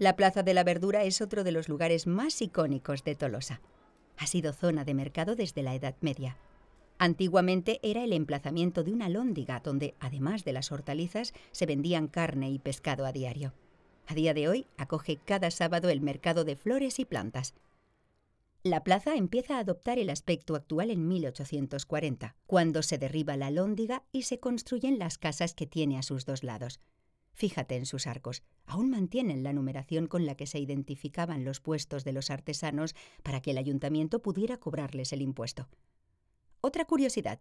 La Plaza de la Verdura es otro de los lugares más icónicos de Tolosa. Ha sido zona de mercado desde la Edad Media. Antiguamente era el emplazamiento de una lóndiga donde, además de las hortalizas, se vendían carne y pescado a diario. A día de hoy acoge cada sábado el mercado de flores y plantas. La plaza empieza a adoptar el aspecto actual en 1840, cuando se derriba la lóndiga y se construyen las casas que tiene a sus dos lados. Fíjate en sus arcos, aún mantienen la numeración con la que se identificaban los puestos de los artesanos para que el ayuntamiento pudiera cobrarles el impuesto. Otra curiosidad.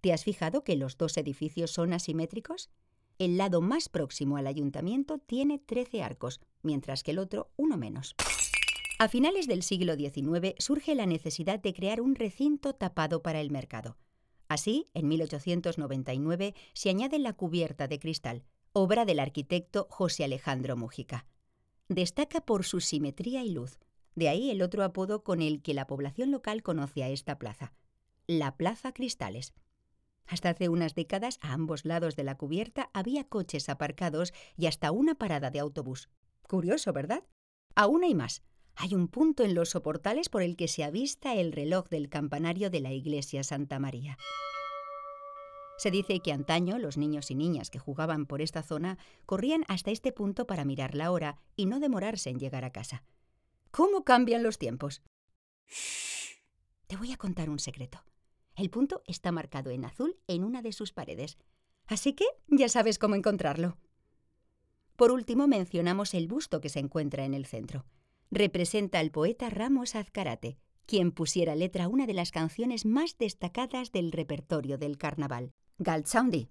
¿Te has fijado que los dos edificios son asimétricos? El lado más próximo al ayuntamiento tiene 13 arcos, mientras que el otro uno menos. A finales del siglo XIX surge la necesidad de crear un recinto tapado para el mercado. Así, en 1899 se añade la cubierta de cristal, obra del arquitecto José Alejandro Mújica. Destaca por su simetría y luz, de ahí el otro apodo con el que la población local conoce a esta plaza, la Plaza Cristales. Hasta hace unas décadas a ambos lados de la cubierta había coches aparcados y hasta una parada de autobús. Curioso, ¿verdad? Aún hay más. Hay un punto en los soportales por el que se avista el reloj del campanario de la iglesia Santa María. Se dice que antaño los niños y niñas que jugaban por esta zona corrían hasta este punto para mirar la hora y no demorarse en llegar a casa. ¿Cómo cambian los tiempos? Te voy a contar un secreto. El punto está marcado en azul en una de sus paredes, así que ya sabes cómo encontrarlo. Por último, mencionamos el busto que se encuentra en el centro. Representa al poeta Ramos Azcarate, quien pusiera letra a una de las canciones más destacadas del repertorio del carnaval, Galtzaundi.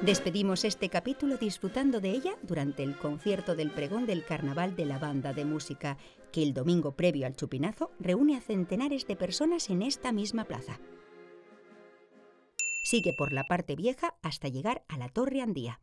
Despedimos este capítulo disfrutando de ella durante el concierto del pregón del carnaval de la banda de música, que el domingo previo al chupinazo reúne a centenares de personas en esta misma plaza. Sigue por la parte vieja hasta llegar a la Torre Andía.